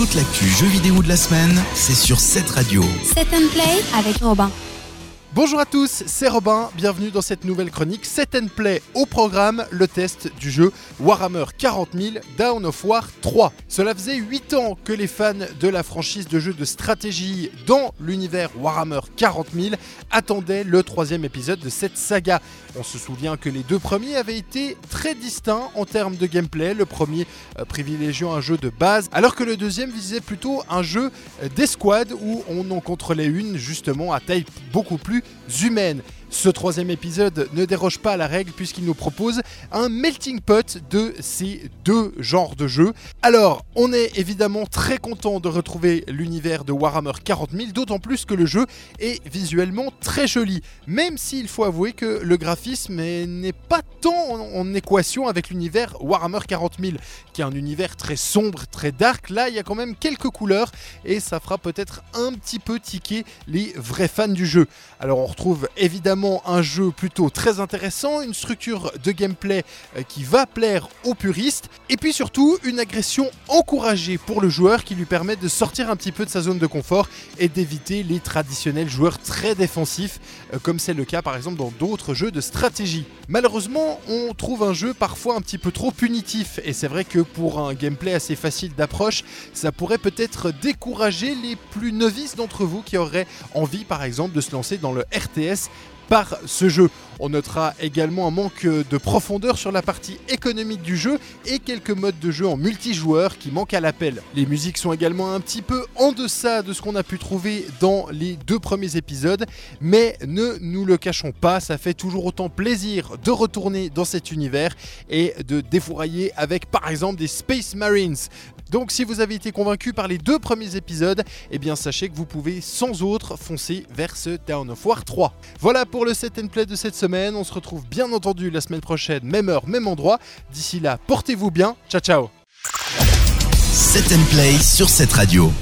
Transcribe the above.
Toute l'actu jeux vidéo de la semaine, c'est sur cette radio. Set and Play avec Robin. Bonjour à tous, c'est Robin, bienvenue dans cette nouvelle chronique Set and Play au programme, le test du jeu Warhammer 40 000 Down of War 3. Cela faisait 8 ans que les fans de la franchise de jeux de stratégie dans l'univers Warhammer 40 000 attendaient le troisième épisode de cette saga. On se souvient que les deux premiers avaient été très distincts en termes de gameplay, le premier euh, privilégiant un jeu de base, alors que le deuxième visait plutôt un jeu euh, d'escouade où on en contrôlait une justement à taille beaucoup plus humaine. Ce troisième épisode ne déroge pas à la règle puisqu'il nous propose un melting pot de ces deux genres de jeux. Alors, on est évidemment très content de retrouver l'univers de Warhammer 40 000, d'autant plus que le jeu est visuellement très joli, même s'il faut avouer que le graphisme n'est pas tant en, équation avec l'univers Warhammer 40 000, qui est un univers très sombre, très dark. Là, il y a quand même quelques couleurs et ça fera peut-être un petit peu tiquer les vrais fans du jeu. Alors, on retrouve évidemment un jeu plutôt très intéressant, une structure de gameplay euh, qui va plaire aux puristes, et puis surtout une agression encouragée pour le joueur qui lui permet de sortir un petit peu de sa zone de confort et d'éviter les traditionnels joueurs très défensifs, euh, comme c'est le cas par exemple dans d'autres jeux de stratégie. Malheureusement, on trouve un jeu parfois un petit peu trop punitif, et c'est vrai que pour un gameplay assez facile d'approche, ça pourrait peut-être décourager les plus novices d'entre vous qui auraient envie par exemple de se lancer dans le RTS par ce jeu. On notera également un manque de profondeur sur la partie économique du jeu et quelques modes de jeu en multijoueur qui manquent à l'appel. Les musiques sont également un petit peu en deçà de ce qu'on a pu trouver dans les deux premiers épisodes, mais ne nous le cachons pas, ça fait toujours autant plaisir de retourner dans cet univers et de défourailler avec par exemple des Space Marines. Donc si vous avez été convaincu par les deux premiers épisodes, eh bien sachez que vous pouvez sans autre foncer vers ce Down of War 3. Voilà pour le set and play de cette semaine, on se retrouve bien entendu la semaine prochaine, même heure, même endroit. D'ici là, portez-vous bien, ciao ciao Set and Play sur cette radio.